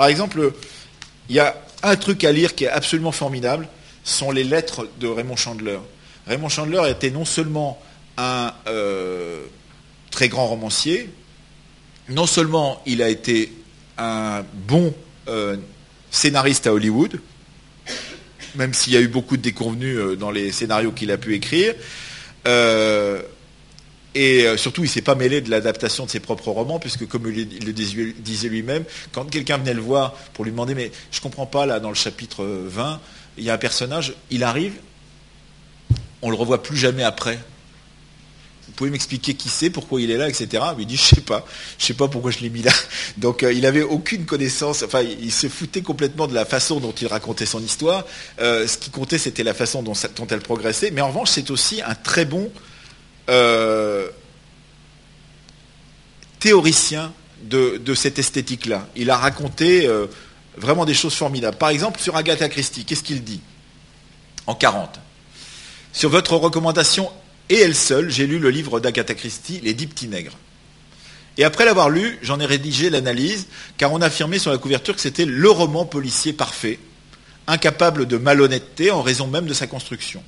Par exemple, il y a un truc à lire qui est absolument formidable, sont les lettres de Raymond Chandler. Raymond Chandler était non seulement un euh, très grand romancier, non seulement il a été un bon euh, scénariste à Hollywood, même s'il y a eu beaucoup de déconvenus euh, dans les scénarios qu'il a pu écrire, et surtout, il ne s'est pas mêlé de l'adaptation de ses propres romans, puisque comme il le disait lui-même, quand quelqu'un venait le voir pour lui demander, mais je ne comprends pas, là, dans le chapitre 20, il y a un personnage, il arrive, on ne le revoit plus jamais après. Vous pouvez m'expliquer qui c'est, pourquoi il est là, etc. Il dit, je sais pas, je sais pas pourquoi je l'ai mis là. Donc euh, il n'avait aucune connaissance, enfin il se foutait complètement de la façon dont il racontait son histoire. Euh, ce qui comptait, c'était la façon dont, elle progressait. Mais en revanche, c'est aussi un très bon euh, théoricien de, cette esthétique-là. Il a raconté vraiment des choses formidables. Par exemple, sur Agatha Christie, qu'est-ce qu'il dit En 40. Sur votre recommandation et elle seule, j'ai lu le livre d'Agatha Christie, Les Dix Petits Nègres. Et après l'avoir lu, j'en ai rédigé l'analyse, car on affirmait sur la couverture que c'était le roman policier parfait, incapable de malhonnêteté en raison même de sa construction.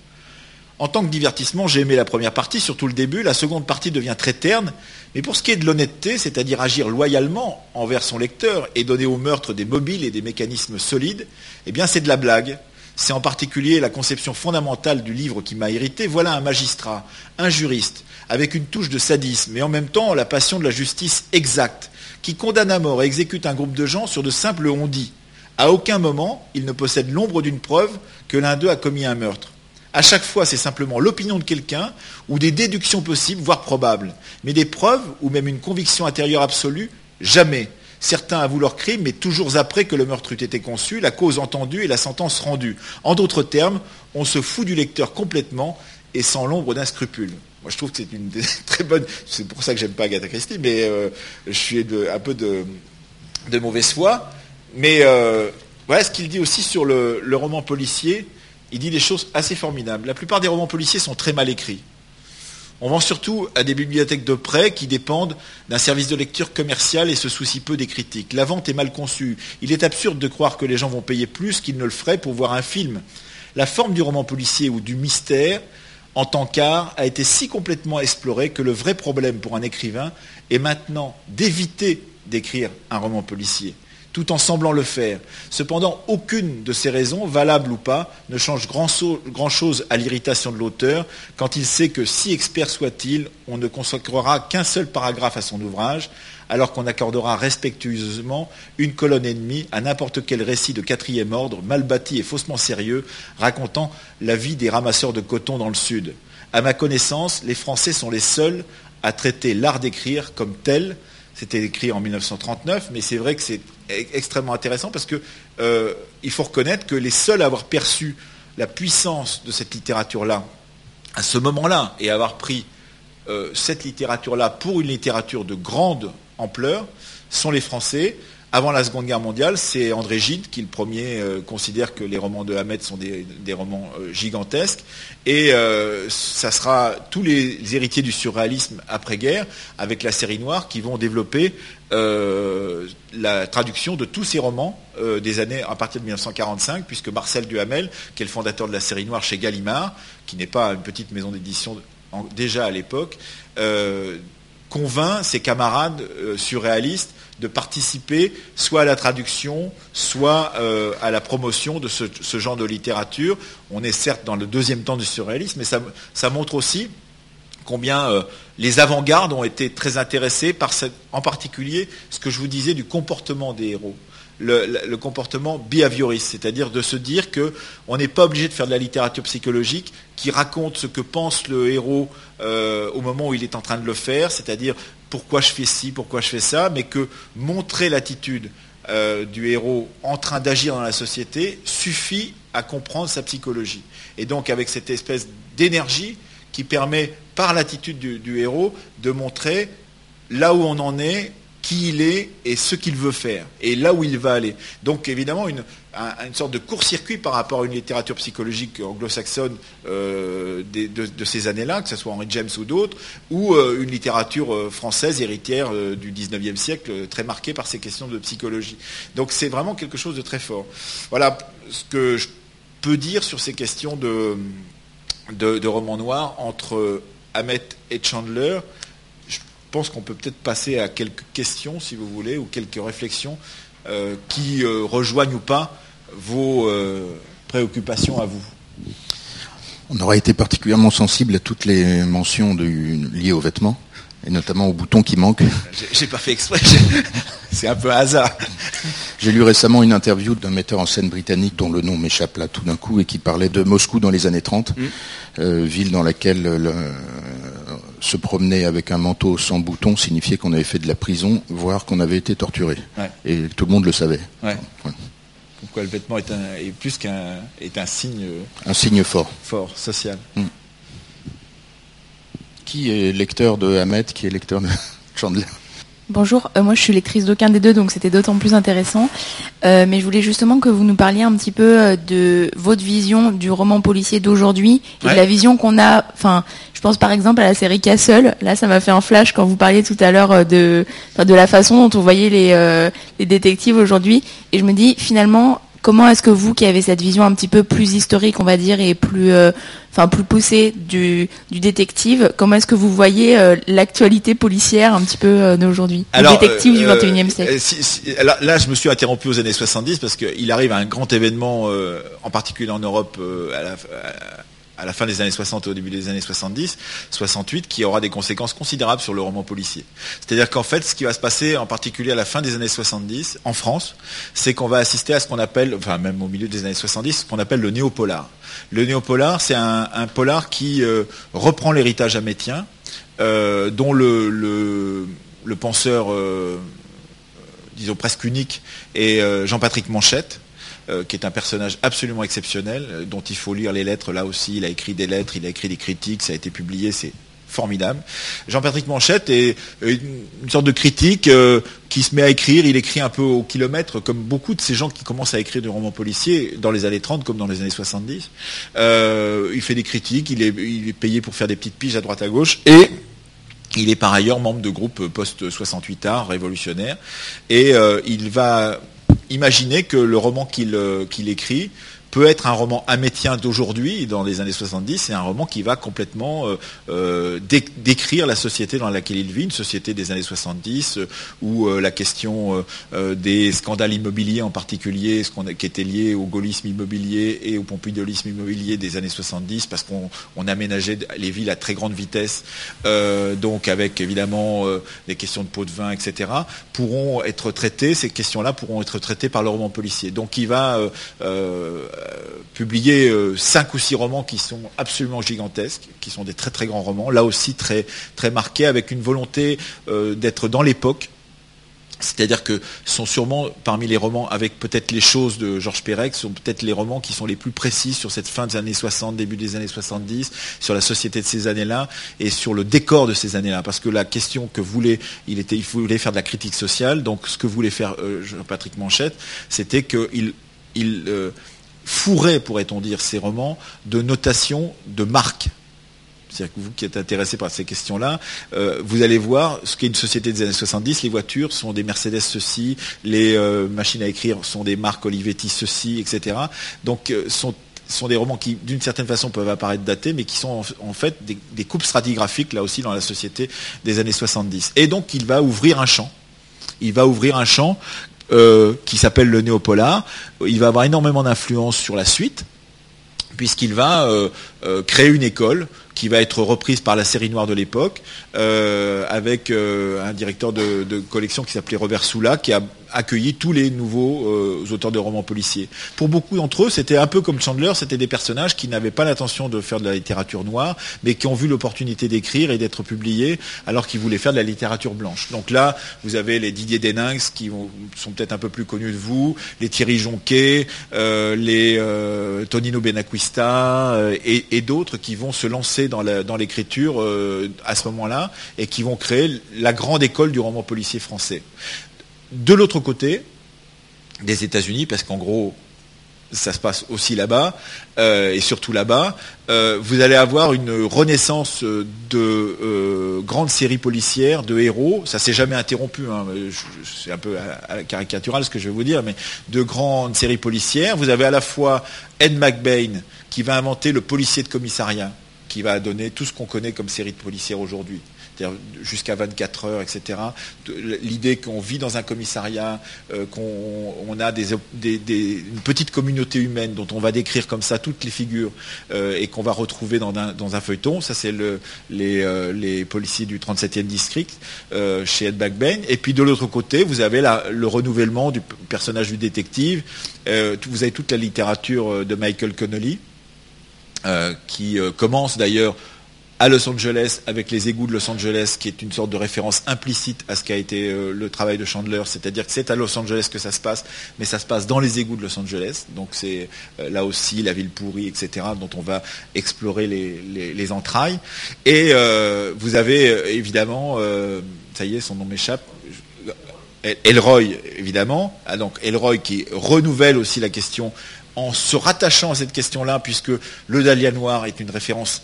En tant que divertissement, j'ai aimé la première partie, surtout le début. La seconde partie devient très terne. Mais pour ce qui est de l'honnêteté, c'est-à-dire agir loyalement envers son lecteur et donner au meurtre des mobiles et des mécanismes solides, eh bien c'est de la blague. C'est en particulier la conception fondamentale du livre qui m'a irrité. Voilà un magistrat, un juriste, avec une touche de sadisme, et en même temps la passion de la justice exacte, qui condamne à mort et exécute un groupe de gens sur de simples ondits. À aucun moment, il ne possède l'ombre d'une preuve que l'un d'eux a commis un meurtre. À chaque fois, c'est simplement l'opinion de quelqu'un ou des déductions possibles, voire probables. Mais des preuves ou même une conviction intérieure absolue, jamais. Certains avouent leur crime, mais toujours après que le meurtre eût été conçu, la cause entendue et la sentence rendue. En d'autres termes, on se fout du lecteur complètement et sans l'ombre d'un scrupule. Moi, je trouve que c'est une très bonne. C'est pour ça que j'aime pas Agatha Christie, mais euh, je suis un peu de, mauvaise foi. Mais euh, voilà ce qu'il dit aussi sur le roman policier. Il dit des choses assez formidables. La plupart des romans policiers sont très mal écrits. On vend surtout à des bibliothèques de prêt qui dépendent d'un service de lecture commercial et se soucient peu des critiques. La vente est mal conçue. Il est absurde de croire que les gens vont payer plus qu'ils ne le feraient pour voir un film. La forme du roman policier ou du mystère en tant qu'art a été si complètement explorée que le vrai problème pour un écrivain est maintenant d'éviter d'écrire un roman policier tout en semblant le faire. Cependant, aucune de ces raisons, valables ou pas, ne change grand-chose à l'irritation de l'auteur quand il sait que, si expert soit-il, on ne consacrera qu'un seul paragraphe à son ouvrage, alors qu'on accordera respectueusement une colonne et demie à n'importe quel récit de quatrième ordre, mal bâti et faussement sérieux, racontant la vie des ramasseurs de coton dans le Sud. À ma connaissance, les Français sont les seuls à traiter l'art d'écrire comme tel, c'était écrit en 1939, mais c'est vrai que c'est extrêmement intéressant parce qu'il euh, faut reconnaître que les seuls à avoir perçu la puissance de cette littérature-là, à ce moment-là, et avoir pris euh, cette littérature-là pour une littérature de grande ampleur, sont les Français. Avant la Seconde Guerre mondiale, c'est André Gide qui, le premier, euh, considère que les romans de Hamet sont des, romans euh, gigantesques. Et euh, ça sera tous les héritiers du surréalisme après-guerre, avec la série noire, qui vont développer la traduction de tous ces romans des années à partir de 1945, puisque Marcel Duhamel, qui est le fondateur de la série noire chez Gallimard, qui n'est pas une petite maison d'édition déjà à l'époque, convainc ses camarades surréalistes de participer soit à la traduction, soit euh, à la promotion de ce, genre de littérature. On est certes dans le deuxième temps du surréalisme, mais ça, montre aussi combien euh, les avant-gardes ont été très intéressés par, en particulier, ce que je vous disais du comportement des héros. Le, comportement behavioriste, c'est-à-dire de se dire qu'on n'est pas obligé de faire de la littérature psychologique qui raconte ce que pense le héros euh, au moment où il est en train de le faire, c'est-à-dire pourquoi je fais ci, pourquoi je fais ça, mais que montrer l'attitude euh, du héros en train d'agir dans la société suffit à comprendre sa psychologie. Et donc avec cette espèce d'énergie qui permet, par l'attitude du, héros, de montrer là où on en est qui il est et ce qu'il veut faire, et là où il va aller. Donc évidemment, une, sorte de court-circuit par rapport à une littérature psychologique anglo-saxonne euh, de, ces années-là, que ce soit Henry James ou d'autres, ou euh, une littérature euh, française héritière du 19e siècle, très marquée par ces questions de psychologie. Donc c'est vraiment quelque chose de très fort. Voilà ce que je peux dire sur ces questions de, de, romans noirs entre Hamet et Chandler pense qu'on peut peut-être passer à quelques questions, si vous voulez, ou quelques réflexions euh, qui euh, rejoignent ou pas vos euh, préoccupations à vous. On aura été particulièrement sensible à toutes les mentions liées aux vêtements, et notamment aux boutons qui manquent. J'ai pas fait exprès, c'est un peu hasard. J'ai lu récemment une interview d'un metteur en scène britannique dont le nom m'échappe là tout d'un coup et qui parlait de Moscou dans les années 30, mmh. ville dans laquelle le, se promener avec un manteau sans bouton signifiait qu'on avait fait de la prison, voire qu'on avait été torturé. Et tout le monde le savait. Pourquoi le vêtement est, plus qu'un est un signe. Un signe fort. Fort, social. Hmm. Qui est lecteur de Hamet, qui est lecteur de Chandler? Bonjour, euh, moi je suis lectrice d'aucun des deux, donc c'était d'autant plus intéressant. Euh, mais je voulais justement que vous nous parliez un petit peu euh, de votre vision du roman policier d'aujourd'hui et de la vision qu'on a. Enfin, je pense par exemple à la série Castle. Là, ça m'a fait un flash quand vous parliez tout à l'heure de, de la façon dont on voyait les, les détectives aujourd'hui. Et je me dis finalement, Comment est-ce que vous, qui avez cette vision un petit peu plus historique, on va dire, et plus, euh, enfin plus poussée du, détective, comment est-ce que vous voyez euh, l'actualité policière un petit peu euh, d'aujourd'hui, le détective du 21e siècle. là, je me suis interrompu aux années 70 parce qu'il arrive à un grand événement, en particulier en Europe, à la, à la fin des années 60 et au début des années 70, 68, qui aura des conséquences considérables sur le roman policier. C'est-à-dire qu'en fait, ce qui va se passer, en particulier à la fin des années 70, en France, c'est qu'on va assister à ce qu'on appelle, enfin même au milieu des années 70, ce qu'on appelle le néopolar. Le néopolar, c'est un, polar qui euh, reprend l'héritage amétien, euh, dont le, le, penseur, euh, disons presque unique, est Jean-Patrick Manchette, euh, qui est un personnage absolument exceptionnel, euh, dont il faut lire les lettres là aussi. Il a écrit des lettres, il a écrit des critiques, ça a été publié, c'est formidable. Jean-Patrick Manchette est une sorte de critique euh, qui se met à écrire, il écrit un peu au kilomètre, comme beaucoup de ces gens qui commencent à écrire du roman policier dans les années 30 comme dans les années 70. il fait des critiques, il est, il est, payé pour faire des petites piges à droite à gauche, et il est par ailleurs membre de groupe post-68 art révolutionnaire, et il va imaginez que le roman qu'il euh, écrit peut être un roman amétien d'aujourd'hui, dans les années 70, c'est un roman qui va complètement euh, euh, décrire la société dans laquelle il vit, une société des années 70, euh, où la question des scandales immobiliers en particulier, ce qui était lié au gaullisme immobilier et au pompidolisme immobilier des années 70, parce qu'on aménageait les villes à très grande vitesse, donc avec évidemment les questions de pots de vin, etc., pourront être traitées, ces questions-là pourront être traitées par le roman policier. Donc il va euh, publié euh, cinq ou six romans qui sont absolument gigantesques, qui sont des très très grands romans, là aussi très, très marqués, avec une volonté euh, d'être dans l'époque. C'est-à-dire que sont sûrement parmi les romans, avec peut-être les choses de Georges Perec, sont peut-être les romans qui sont les plus précis sur cette fin des années 60, début des années 70, sur la société de ces années-là et sur le décor de ces années-là. Parce que la question que voulait, il était, il voulait faire de la critique sociale. Donc ce que voulait faire Patrick Manchette, c'était qu'il il, fourré, pourrait-on dire, ces romans de notation de marques. C'est-à-dire que vous qui êtes intéressé par ces questions-là, euh, vous allez voir ce qu'est une société des années 70. Les voitures sont des Mercedes ceci, les euh, machines à écrire sont des marques Olivetti ceci, etc. Donc euh, sont sont des romans qui, d'une certaine façon, peuvent apparaître datés, mais qui sont en, fait des, des, coupes stratigraphiques, là aussi, dans la société des années 70. Et donc, il va ouvrir un champ. Il va ouvrir un champ euh, qui s'appelle le néopolar. Il va avoir énormément d'influence sur la suite, puisqu'il va euh, euh, créer une école qui va être reprise par la série noire de l'époque, avec un directeur de, de collection qui s'appelait Robert Soula, qui a accueilli tous les nouveaux euh, auteurs de romans policiers. Pour beaucoup d'entre eux, c'était un peu comme Chandler, c'était des personnages qui n'avaient pas l'intention de faire de la littérature noire, mais qui ont vu l'opportunité d'écrire et d'être publiés alors qu'ils voulaient faire de la littérature blanche. Donc là, vous avez les Didier Deninx qui sont peut-être un peu plus connus de vous, les Thierry Jonquet, euh, les euh, Tonino Benacquista et, d'autres qui vont se lancer dans l'écriture à ce moment-là et qui vont créer la grande école du roman policier français. De l'autre côté, des États-Unis, parce qu'en gros, ça se passe aussi là-bas, euh, et surtout là-bas, euh, vous allez avoir une renaissance de euh, grandes séries policières, de héros, ça s'est jamais interrompu, hein, c'est un peu caricatural ce que je vais vous dire, mais de grandes séries policières. Vous avez à la fois Ed McBain, qui va inventer le policier de commissariat, qui va donner tout ce qu'on connaît comme série de policières aujourd'hui jusqu'à 24 heures, etc. L'idée qu'on vit dans un commissariat, euh, qu'on a une petite communauté humaine dont on va décrire comme ça toutes les figures euh, et qu'on va retrouver dans un, feuilleton, ça c'est euh, les, policiers du 37e district chez Ed McBain. Et puis de l'autre côté, vous avez le renouvellement du personnage du détective. vous avez toute la littérature de Michael Connolly. qui commence d'ailleurs à Los Angeles avec les égouts de Los Angeles, qui est une sorte de référence implicite à ce qu'a été euh, le travail de Chandler, c'est-à-dire que c'est à Los Angeles que ça se passe, mais ça se passe dans les égouts de Los Angeles, donc c'est euh, là aussi la ville pourrie, etc., dont on va explorer les, entrailles. Et euh, vous avez évidemment, ça y est, son nom m'échappe, Elroy, évidemment, ah, donc Elroy qui renouvelle aussi la question en se rattachant à cette question-là, puisque le Dahlia Noir est une référence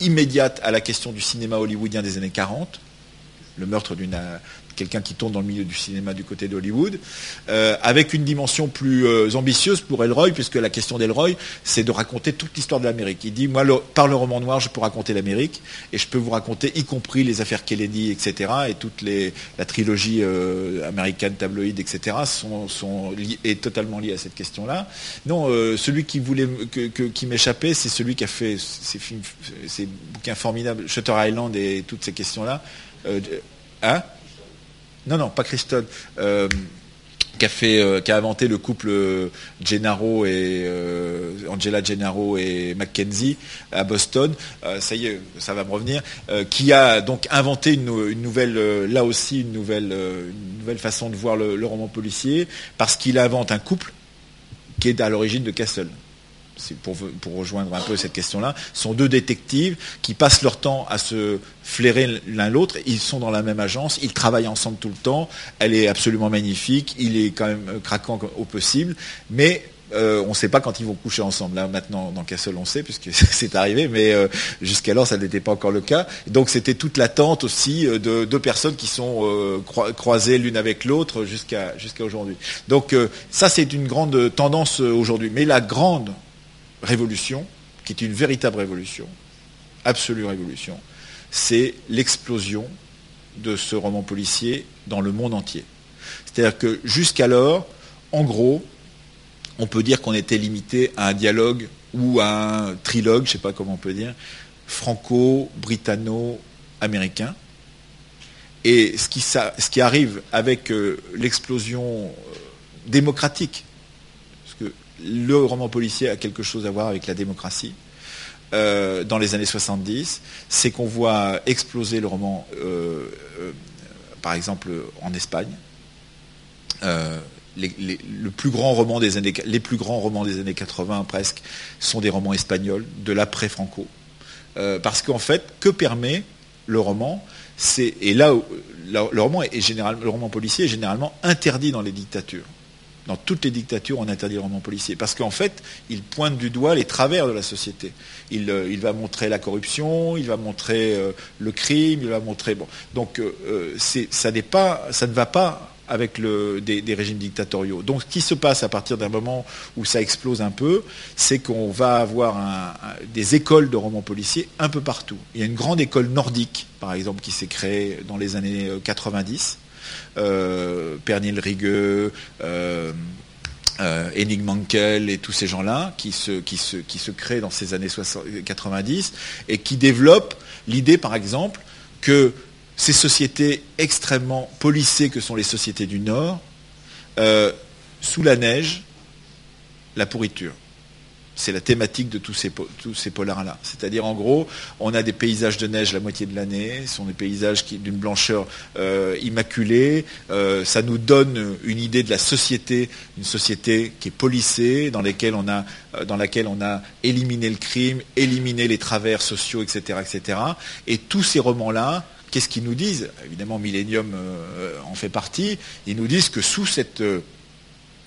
immédiate à la question du cinéma hollywoodien des années 40, le meurtre d'une quelqu'un qui tourne dans le milieu du cinéma du côté d'Hollywood, euh, avec une dimension plus euh, ambitieuse pour Elroy, puisque la question d'Elroy, c'est de raconter toute l'histoire de l'Amérique. Il dit, moi, par le roman noir, je peux raconter l'Amérique, et je peux vous raconter, y compris les affaires Kennedy, etc., et toute les, la trilogie euh, américaine tabloïde, etc., sont, sont est totalement liée à cette question-là. Non, celui qui voulait, qui m'échappait, c'est celui qui a fait ces, films, ces bouquins formidables, Shutter Island et toutes ces questions-là. hein? Non, non, pas Christon. Euh, qui a, euh, inventé le couple euh, Gennaro et Angela Gennaro et Mackenzie à Boston, ça y est, ça va me revenir, qui a donc inventé une, nouvelle, là aussi une nouvelle, façon de voir le roman policier, parce qu'il invente un couple qui est à l'origine de Castle pour, pour, rejoindre un peu cette question-là, sont deux détectives qui passent leur temps à se flairer l'un l'autre. Ils sont dans la même agence, ils travaillent ensemble tout le temps. Elle est absolument magnifique, il est quand même craquant au possible, mais euh, on ne sait pas quand ils vont coucher ensemble. Là, maintenant, dans Castle, on sait, puisque c'est arrivé, mais euh, jusqu'alors, ça n'était pas encore le cas. Donc, c'était toute l'attente aussi euh, de deux personnes qui sont croisées l'une avec l'autre jusqu'à jusqu'à aujourd'hui. Donc, ça, c'est une grande tendance aujourd'hui. Mais la grande révolution, qui est une véritable révolution, absolue révolution, c'est l'explosion de ce roman policier dans le monde entier. C'est-à-dire que jusqu'alors, en gros, on peut dire qu'on était limité à un dialogue ou à un trilogue, je ne sais pas comment on peut dire, franco-britanno-américain. Et ce qui, arrive avec euh, l'explosion euh, démocratique le roman policier a quelque chose à voir avec la démocratie. Euh, dans les années 70, c'est qu'on voit exploser le roman, euh, euh, par exemple en Espagne. Les, le plus grands romans des années 80 presque sont des romans espagnols de l'après-Franco. parce qu'en fait, que permet le roman là, le le roman policier est généralement interdit dans les dictatures dans toutes les dictatures, on interdit le roman policier. Parce qu'en fait, il pointe du doigt les travers de la société. Il, euh, va montrer la corruption, il va montrer euh, le crime, il va montrer. Bon. Donc, euh, ça, ne va pas avec des, régimes dictatoriaux. Donc, ce qui se passe à partir d'un moment où ça explose un peu, c'est qu'on va avoir des écoles de romans policiers un peu partout. Il y a une grande école nordique, par exemple, qui s'est créée dans les années 90 euh, Pernil Rigueux, euh, euh, Mankel et tous ces gens-là qui se, créent dans ces années 90 et qui développent l'idée, par exemple, que ces sociétés extrêmement policées que sont les sociétés du Nord, sous la neige, la pourriture. C'est la thématique de tous ces, polars-là. C'est-à-dire, en gros, on a des paysages de neige la moitié de l'année, ce sont des paysages d'une blancheur euh, immaculée, euh, ça nous donne une idée de la société, une société qui est policée, dans, on a, euh, dans laquelle on a éliminé le crime, éliminé les travers sociaux, etc. etc. Et tous ces romans-là, qu'est-ce qu'ils nous disent? Évidemment, Millennium en fait partie, ils nous disent que sous cette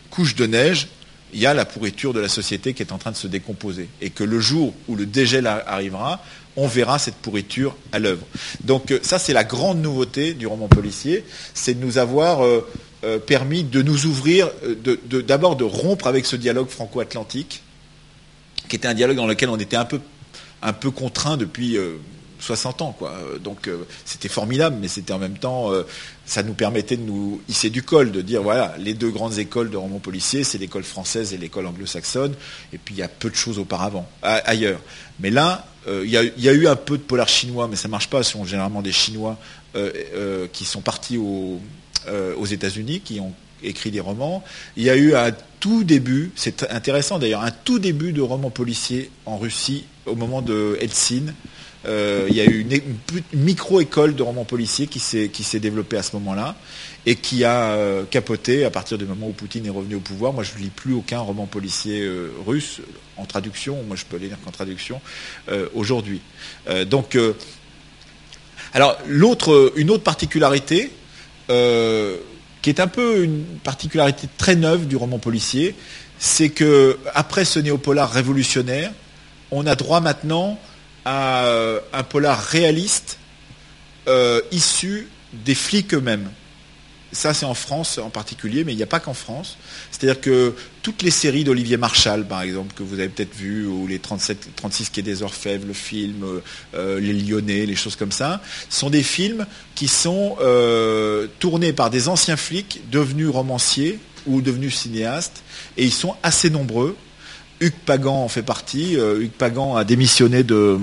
couche de neige, il y a la pourriture de la société qui est en train de se décomposer. Et que le jour où le dégel arrivera, on verra cette pourriture à l'œuvre. Donc euh, ça, c'est la grande nouveauté du roman policier, c'est de nous avoir euh, euh, permis de nous ouvrir, d'abord de, rompre avec ce dialogue franco-atlantique, qui était un dialogue dans lequel on était un peu, un peu contraint depuis 60 ans. Quoi. Donc euh, c'était formidable, mais c'était en même temps, euh, ça nous permettait de nous hisser du col, de dire voilà, les deux grandes écoles de romans policiers, c'est l'école française et l'école anglo-saxonne, et puis il y a peu de choses auparavant, ailleurs. Mais là, euh, il y, a eu un peu de polar chinois, mais ça ne marche pas, ce sont généralement des Chinois qui sont partis aux États-Unis, qui ont écrit des romans. Il y a eu un tout début, c'est intéressant d'ailleurs, un tout début de romans policiers en Russie au moment de Helsinki, euh, il y a eu une, micro-école de romans policiers qui s'est développée à ce moment-là et qui a euh, capoté à partir du moment où Poutine est revenu au pouvoir. Moi, je ne lis plus aucun roman policier euh, russe en traduction. Moi, je peux lire qu'en traduction aujourd'hui. donc, alors, une autre particularité, qui est un peu une particularité très neuve du roman policier, c'est que après ce néopolar révolutionnaire, on a droit maintenant euh, un polar réaliste euh, issu des flics eux-mêmes. Ça, c'est en France en particulier, mais il n'y a pas qu'en France. C'est-à-dire que toutes les séries d'Olivier Marchal, par exemple, que vous avez peut-être vues, ou les 37, 36 Quai des Orfèvres, le film, euh, Les Lyonnais, les choses comme ça, sont des films qui sont tournés par des anciens flics devenus romanciers ou devenus cinéastes, et ils sont assez nombreux. Hugues Pagan en fait partie. Euh, Hugues Pagan a démissionné de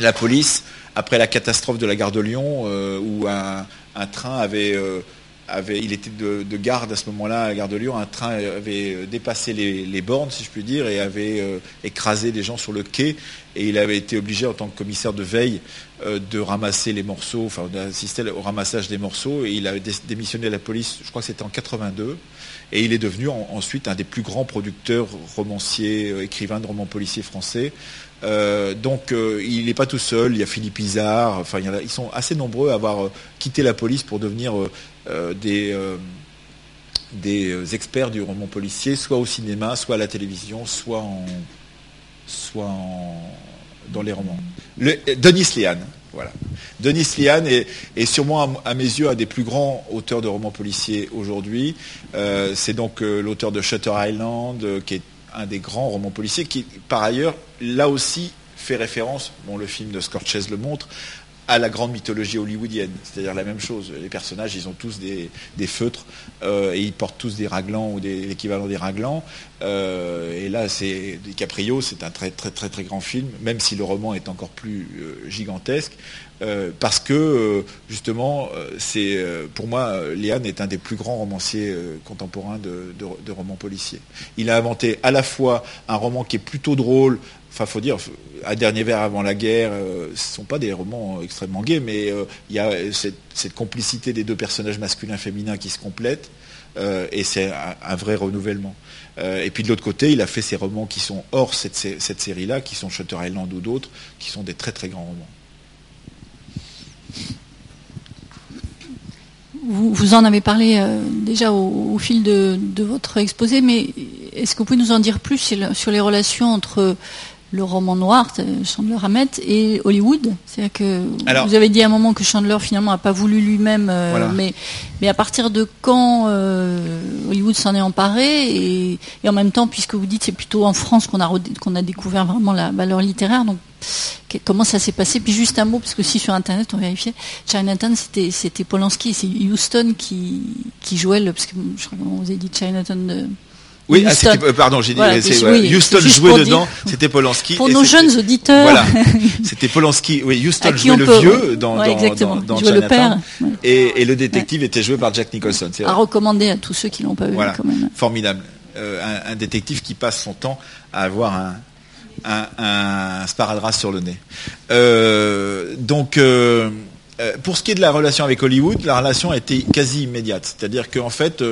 la police après la catastrophe de la gare de Lyon, euh, où un, train euh, avait, il était de, garde à ce moment-là à la gare de Lyon, un train avait dépassé les, bornes, si je puis dire, et avait écrasé des gens sur le quai, et il avait été obligé, en tant que commissaire de veille, de ramasser les morceaux, enfin d'assister au ramassage des morceaux, et il avait démissionné de la police, je crois que c'était en 82, et il est devenu ensuite un des plus grands producteurs, romanciers, euh, écrivains de romans policiers français. Euh, donc euh, il n'est pas tout seul, il y a Philippe Isard, enfin ils sont assez nombreux à avoir quitté la police pour devenir des, des experts du roman policier, soit au cinéma, soit à la télévision, soit en, soit dans les romans. Denis Léane, voilà. Denis Liane est, sûrement, à, mes yeux, un des plus grands auteurs de romans policiers aujourd'hui. Euh, c'est donc euh, l'auteur de Shutter Island, euh, qui est un des grands romans policiers, qui, par ailleurs, là aussi, fait référence, bon, le film de Scorsese le montre, à la grande mythologie hollywoodienne, c'est-à-dire la même chose. Les personnages, ils ont tous des, feutres et ils portent tous des raglans ou l'équivalent des raglans. et là, c'est DiCaprio, c'est un très très très très grand film, même si le roman est encore plus gigantesque. Euh, parce que euh, justement, euh, pour moi, Léane est un des plus grands romanciers contemporains de, romans policiers. Il a inventé à la fois un roman qui est plutôt drôle, enfin faut dire, un dernier vers avant la guerre, ce ne sont pas des romans extrêmement gays, mais il y a cette, complicité des deux personnages masculins féminins qui se complètent, et c'est un, vrai renouvellement. et puis de l'autre côté, il a fait ces romans qui sont hors cette, cette série-là, qui sont Shutter Island ou d'autres, qui sont des très très grands romans. vous, en avez parlé euh, déjà au, fil de, votre exposé, mais est-ce que vous pouvez nous en dire plus sur, les relations entre le roman noir, Chandler Hammett, et Hollywood C'est-à-dire que vous avez dit à un moment que Chandler finalement n'a pas voulu lui-même, euh, mais, mais à partir de quand euh, Hollywood s'en est emparé et, en même temps, puisque vous dites c'est plutôt en France qu'on a, qu'on a découvert vraiment la valeur littéraire, donc comment ça s'est passé? Puis juste un mot, parce que si sur Internet on vérifiait, Chinatown c'était, c'était Polanski, c'est Houston qui, qui jouait le. Parce que je crois que vous avez dit Chinatown de. Oui, ah, pardon, j'ai dit Houston jouait dedans, c'était Polanski. Pour nos jeunes auditeurs. Voilà, c'était Polanski. Oui, Houston jouait le vieux dans, dans, dans, dans le père. Et, et, le détective était joué par Jack Nicholson. À recommander à tous ceux qui l'ont pas vu. Quand même. Formidable. un, détective qui passe son temps à avoir un, un, sparadrap sur le nez. donc, pour ce qui est de la relation avec Hollywood, la relation a été quasi immédiate. C'est-à-dire qu'en fait,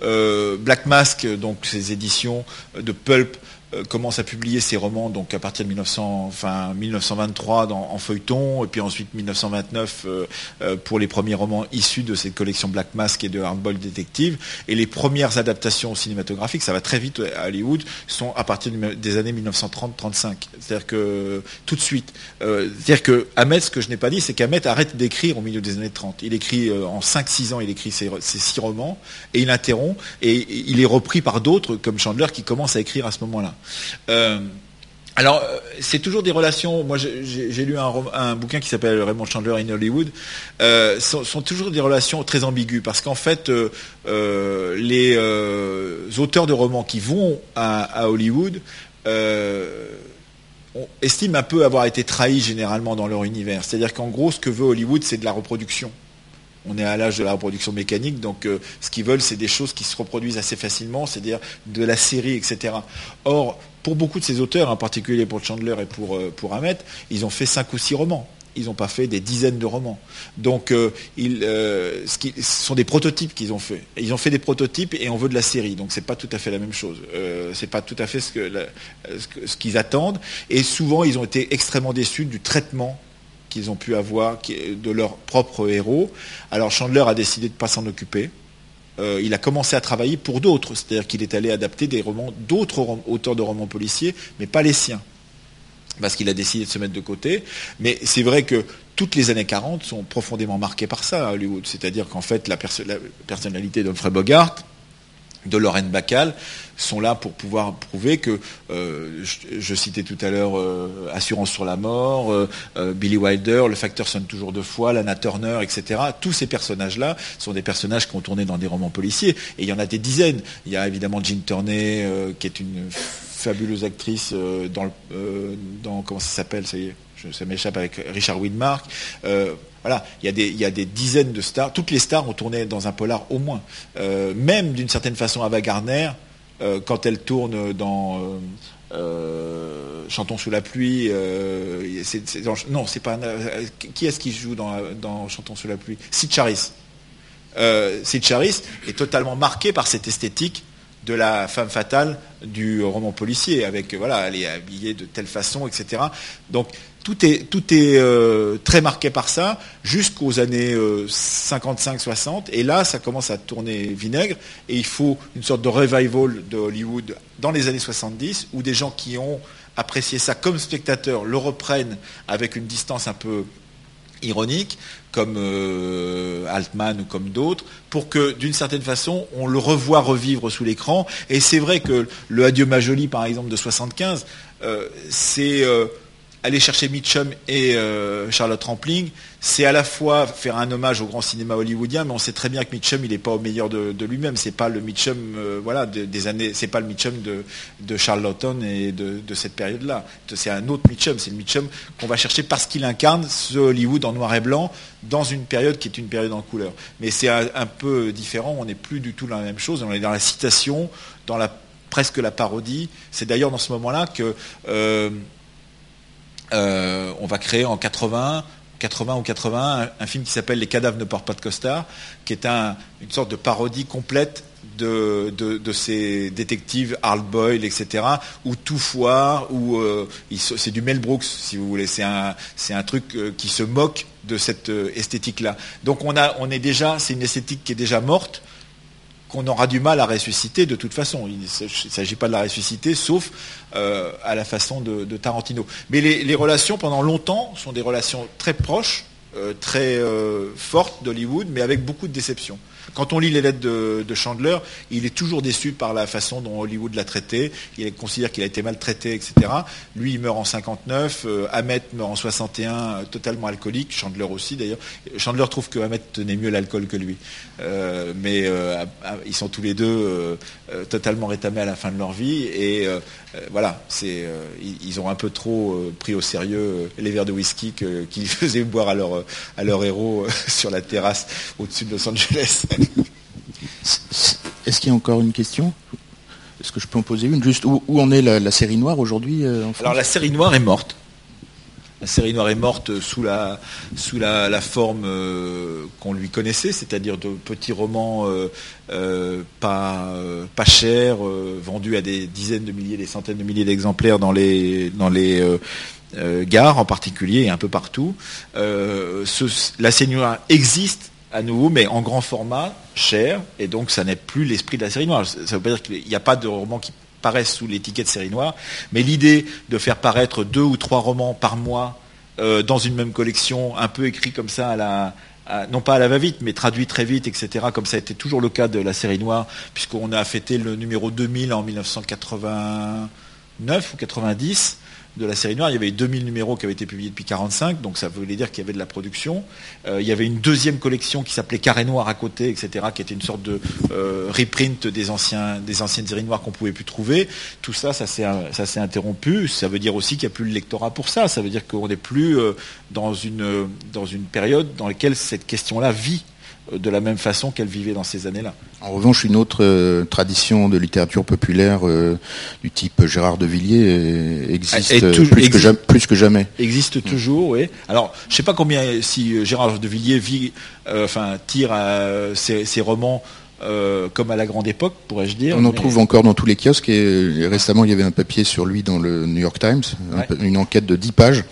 Black Mask, donc ces éditions de Pulp, euh, commence à publier ses romans donc à partir de 1900, enfin, 1923 dans, en feuilleton, et puis ensuite 1929 euh, euh, pour les premiers romans issus de cette collection Black Mask et de Hardboiled Detective. Et les premières adaptations cinématographiques, ça va très vite à Hollywood, sont à partir des années 1930-35. C'est-à-dire que tout de suite. C'est-à-dire que Ahmed, ce que je n'ai pas dit, c'est qu'Ahmed arrête d'écrire au milieu des années 30. Il écrit en 5-6 ans, il écrit ses, six romans, et il interrompt, et il est repris par d'autres, comme Chandler, qui commence à écrire à ce moment-là. Euh, alors, euh, c'est toujours des relations. Moi, j'ai lu un, bouquin qui s'appelle Raymond Chandler in Hollywood. Euh, sont, toujours des relations très ambiguës parce qu'en fait, les auteurs de romans qui vont à, Hollywood estiment un peu avoir été trahis généralement dans leur univers. C'est-à-dire qu'en gros, ce que veut Hollywood, c'est de la reproduction. On est à l'âge de la reproduction mécanique, donc ce qu'ils veulent, c'est des choses qui se reproduisent assez facilement, c'est-à-dire de la série, etc. Or, pour beaucoup de ces auteurs, en particulier pour Chandler et pour, euh, pour ils ont fait cinq ou six romans. Ils n'ont pas fait des dizaines de romans. Donc, euh, euh, ce, sont des prototypes qu'ils ont fait. Ils ont fait des prototypes et on veut de la série. Donc, ce n'est pas tout à fait la même chose. Ce n'est pas tout à fait ce qu'ils attendent. Et souvent, ils ont été extrêmement déçus du traitement qu'ils ont pu avoir de leurs propres héros. Alors, Chandler a décidé de ne pas s'en occuper. Euh, il a commencé à travailler pour d'autres, c'est-à-dire qu'il est allé adapter des romans d'autres auteurs de romans policiers, mais pas les siens, parce qu'il a décidé de se mettre de côté. Mais c'est vrai que toutes les années 40 sont profondément marquées par ça Hollywood, c'est-à-dire qu'en fait la, la personnalité d'Humphrey Bogart, de Lorraine Bacal sont là pour pouvoir prouver que, euh, je, citais tout à l'heure euh, Assurance sur la mort, euh, Billy Wilder, le facteur sonne toujours deux fois, Lana Turner, etc. Tous ces personnages-là sont des personnages qui ont tourné dans des romans policiers. Et il y en a des dizaines. Il y a évidemment Jean Turney, qui est une fabuleuse actrice dans, dans comment ça s'appelle, ça y est, ça m'échappe avec Richard Widmark. Voilà, il y, a des, dizaines de stars. Toutes les stars ont tourné dans un polar au moins. Euh, même d'une certaine façon, Ava Gardner, euh, quand elle tourne dans euh, Chantons sous la pluie, non, c'est pas. qui est-ce qui joue dans, Chantons sous la pluie? Sid Charis. Sid Charis est totalement marqué par cette esthétique de la femme fatale du roman policier, avec voilà, elle est habillée de telle façon, etc. Donc tout est, tout est euh, très marqué par ça jusqu'aux années 55-60. Euh, et là, ça commence à tourner vinaigre. Et il faut une sorte de revival de Hollywood dans les années 70 où des gens qui ont apprécié ça comme spectateurs le reprennent avec une distance un peu ironique, comme euh, Altman ou comme d'autres, pour que d'une certaine façon, on le revoit revivre sous l'écran. Et c'est vrai que le Adieu Majoli, par exemple, de 75, c'est aller chercher Mitchum et euh, Charlotte Rampling, c'est à la fois faire un hommage au grand cinéma hollywoodien, mais on sait très bien que Mitchum, il n'est pas au meilleur de, lui-même. C'est pas le Mitchum, euh, voilà, des années, c'est pas le Mitchum de, de Charlotten et de, cette période-là. C'est un autre Mitchum. C'est le Mitchum qu'on va chercher parce qu'il incarne ce Hollywood en noir et blanc dans une période qui est une période en couleur. Mais c'est un, peu différent. On n'est plus du tout dans la même chose. On est dans la citation, dans la presque la parodie. C'est d'ailleurs dans ce moment-là que euh, euh, on va créer en 80, 80 ou 80 un, film qui s'appelle Les cadavres ne portent pas de costard, qui est une sorte de parodie complète de, ces détectives hard boil, etc., où tout foire, euh, c'est du Mel Brooks, si vous voulez. C'est un, truc euh, qui se moque de cette esthétique-là. Donc c'est une esthétique qui est déjà morte, qu'on aura du mal à ressusciter de toute façon. Il ne s'agit pas de la ressusciter, sauf euh, à la façon de, Tarantino. Mais les, relations, pendant longtemps, sont des relations très proches, euh, très euh, fortes d'Hollywood, mais avec beaucoup de déceptions. Quand on lit les lettres de, Chandler, il est toujours déçu par la façon dont Hollywood l'a traité. Il considère qu'il a été maltraité, etc. Lui, il meurt en 59. Euh, meurt en 61, euh, totalement alcoolique. Chandler aussi, d'ailleurs. Chandler trouve que tenait mieux l'alcool que lui. Euh, mais ils sont tous les deux totalement rétamés à la fin de leur vie. Et voilà, ils, ont un peu trop pris au sérieux les verres de whisky qu'ils faisaient boire à leur, à leur héros sur la terrasse au-dessus de Los Angeles. Est-ce qu'il y a encore une question? Est-ce que je peux en poser une? Juste où, en est la, série noire aujourd'hui Alors la série noire est morte. La série noire est morte sous la, sous la, forme qu'on lui connaissait, c'est-à-dire de petits romans pas, pas chers, vendus à des dizaines de milliers, des centaines de milliers d'exemplaires dans les, dans les gares en particulier et un peu partout. la série noire existe à nouveau, mais en grand format, cher, et donc ça n'est plus l'esprit de la série noire. Ça ne veut pas dire qu'il n'y a pas de romans qui paraissent sous l'étiquette série noire, mais l'idée de faire paraître deux ou trois romans par mois euh, dans une même collection, un peu écrit comme ça non pas à la va-vite, mais traduit très vite, etc., comme ça a été toujours le cas de la série noire, puisqu'on a fêté le numéro 2000 en 1989 ou 90, de la série noire. Il y avait 2000 numéros qui avaient été publiés depuis 45, donc ça voulait dire qu'il y avait de la production. Euh, il y avait une deuxième collection qui s'appelait Carré Noir à côté, etc., qui était une sorte de euh, reprint des, anciens, des anciennes séries noires qu'on pouvait plus trouver. Tout ça, ça s'est interrompu. Ça veut dire aussi qu'il n'y a plus le lectorat pour ça. Ça veut dire qu'on n'est plus euh, dans, une, dans une période dans laquelle cette question-là vit de la même façon qu'elle vivait dans ces années-là. En revanche, une autre euh, tradition de littérature populaire euh, du type Gérard de Villiers euh, existe, plus, que jamais, Existe mm. toujours, oui. Alors, je ne sais pas combien si Gérard de Villiers vit, enfin, tire ses, romans comme à la grande époque, pourrais-je dire. On en trouve encore dans tous les kiosques et récemment il y avait un papier sur lui dans le New York Times, une enquête de 10 pages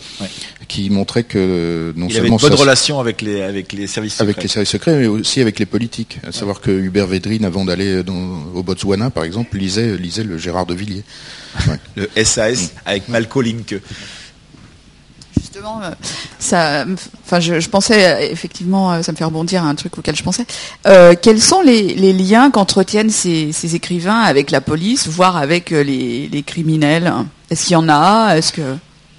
qui montrait que non il seulement avait une bonne relation avec les avec les services secrets. avec les services secrets, mais aussi avec les politiques. À savoir que Hubert Védrine, avant d'aller au Botswana, par exemple, lisait lisait le Gérard de Villiers. le SAS avec Malco Linke. Justement, euh, ça, enfin, je, pensais euh, effectivement, euh, ça me fait rebondir à un truc auquel je pensais. quels sont les, liens qu'entretiennent ces, écrivains avec la police, voire avec les, les criminels? Est-ce qu'il y en a? Est-ce que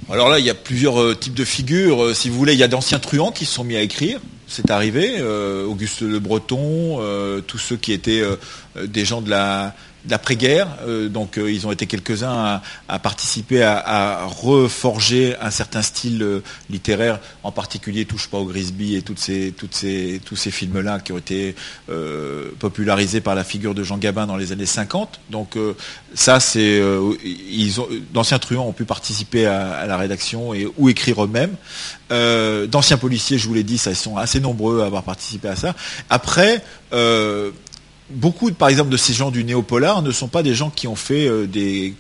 alors là, il y a plusieurs euh, types de figures. Euh, si vous voulez, il y a d'anciens truands qui se sont mis à écrire. C'est arrivé. Euh, Auguste Le Breton, tous ceux qui étaient des gens de la d'après-guerre. Euh, donc euh, ils ont été quelques-uns à, participer à, reforger un certain style euh, littéraire, en particulier Touche pas au Grisby et toutes ces, toutes ces, tous ces films-là qui ont été popularisés par la figure de Jean Gabin dans les années 50. Donc ça, c'est d'anciens truands ont pu participer à, la rédaction et ou écrire eux-mêmes. d'anciens policiers, je vous l'ai dit, ça, ils sont assez nombreux à avoir participé à ça. Après, beaucoup, par exemple, de ces gens du néopolar ne sont pas des gens qui ont fait euh, des,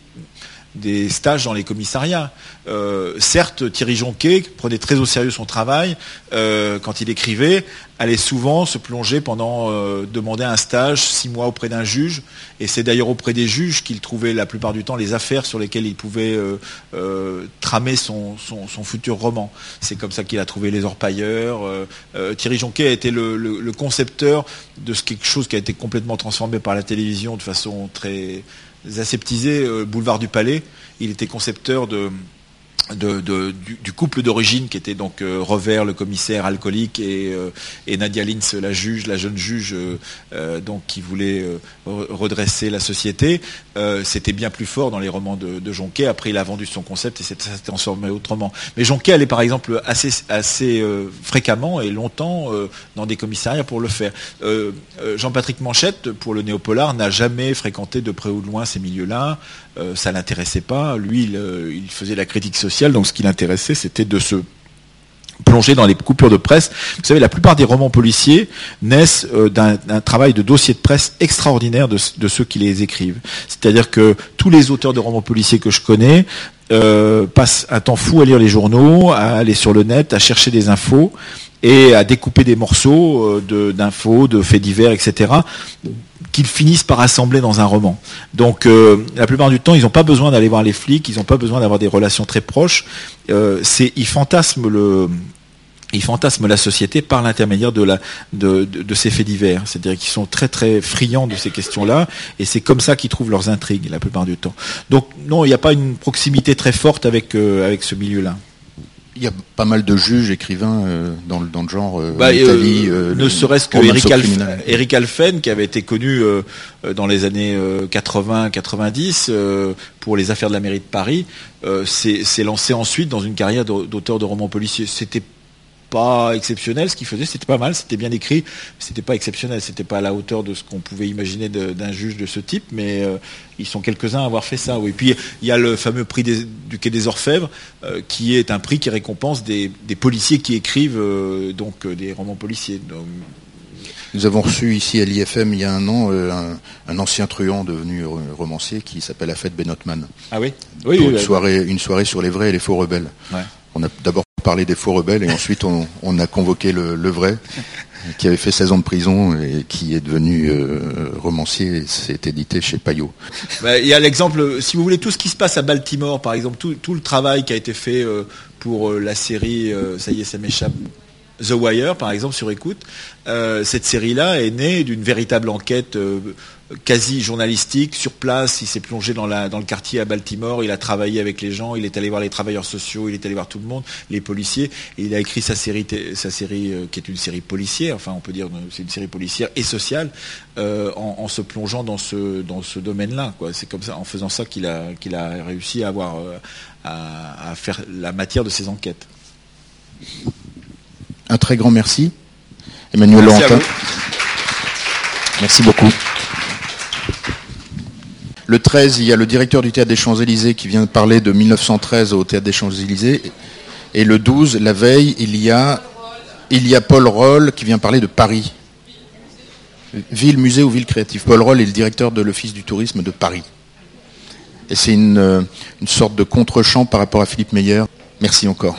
des stages dans les commissariats. Euh, certes, Thierry Jonquet prenait très au sérieux son travail euh, quand il écrivait, allait souvent se plonger pendant, demander un stage six mois auprès d'un juge, et c'est d'ailleurs auprès des juges qu'il trouvait la plupart du temps les affaires sur lesquelles il pouvait tramer son, futur roman. C'est comme ça qu'il a trouvé les orpailleurs. Thierry Jonquet a été le concepteur de quelque chose qui a été complètement transformé par la télévision de façon très aseptisée, euh, Boulevard du Palais. Il était concepteur du, couple d'origine qui était donc euh, Revers, le commissaire alcoolique, et, euh, Nadia Lins, la juge, la jeune juge, euh, qui voulait redresser la société. C'était bien plus fort dans les romans de, Jonquet. Après, il a vendu son concept et ça s'est transformé autrement. Mais Jonquet allait par exemple assez, assez fréquemment et longtemps dans des commissariats pour le faire. Jean-Patrick Manchette, pour le néopolar, n'a jamais fréquenté de près ou de loin ces milieux-là. ça l'intéressait pas. Lui, il faisait la critique sociale donc ce qui l'intéressait, c'était de se plonger dans les coupures de presse. Vous savez, la plupart des romans policiers naissent euh, d'un travail de dossier de presse extraordinaire de, ceux qui les écrivent. C'est-à-dire que tous les auteurs de romans policiers que je connais euh, passent un temps fou à lire les journaux, à aller sur le net, à chercher des infos et à découper des morceaux euh, d'infos, de faits divers, etc qu'ils finissent par assembler dans un roman. Donc la plupart du temps, ils n'ont pas besoin d'aller voir les flics, ils n'ont pas besoin d'avoir des relations très proches. C'est, ils fantasment le, ils fantasment la société par l'intermédiaire de, la, de, de, ces faits divers. C'est-à-dire qu'ils sont très très friands de ces questions-là, et c'est comme ça qu'ils trouvent leurs intrigues la plupart du temps. Donc non, il n'y a pas une proximité très forte avec, euh, avec ce milieu-là. Il y a pas mal de juges, écrivains euh, dans, le, dans le genre euh, bah, euh, ne serait-ce que Eric, Alphen, qui avait été connu dans les années 80-90 pour les affaires de la mairie de Paris, s'est lancé ensuite dans une carrière d'auteur de romans policiers. C'était pas exceptionnel. Ce qu'il faisait, c'était pas mal, c'était bien écrit, c'était pas exceptionnel, c'était pas à la hauteur de ce qu'on pouvait imaginer d'un juge de ce type, mais euh, ils sont quelques-uns à avoir fait ça. Oui. Puis il y a le fameux prix du Quai des Orfèvres, euh, qui est un prix qui récompense des, policiers qui écrivent euh, donc des romans policiers. Nous avons reçu ici à l'IFM il y a un an un, ancien truand devenu romancier qui s'appelle Afed Benotman. Ah oui, oui, une, soirée, une soirée sur les vrais et les faux rebelles. On a d'abord parlé des faux rebelles et ensuite on, a convoqué le, vrai qui avait fait 16 ans de prison et qui est devenu euh, romancier c'est édité chez Payot. Bah, il y a l'exemple, si vous voulez, tout ce qui se passe à Baltimore, par exemple, tout, le travail qui a été fait euh, pour euh, la série, ça y est, ça m'échappe, The Wire, par exemple, sur écoute, cette série-là est née d'une véritable enquête quasi journalistique sur place. Il s'est plongé dans, le quartier à Baltimore. Il a travaillé avec les gens. Il est allé voir les travailleurs sociaux. Il est allé voir tout le monde, les policiers. Et il a écrit sa série, sa série euh, qui est une série policière. Enfin, on peut dire c'est une série policière et sociale euh, en, se plongeant dans ce domaine-là. C'est comme ça, en faisant ça, qu'il a réussi à avoir euh, à, faire la matière de ses enquêtes. Un très grand merci, Emmanuel Laurentin. Merci beaucoup. Le 13, il y a le directeur du Théâtre des Champs-Élysées qui vient de parler de 1913 au Théâtre des Champs-Élysées. Et le 12, la veille, il y a, il y a Paul Roll qui vient parler de Paris. Ville, musée ou ville créative. Paul Roll est le directeur de l'Office du tourisme de Paris. Et c'est une, une sorte de contre-champ par rapport à Philippe Meyer. Merci encore.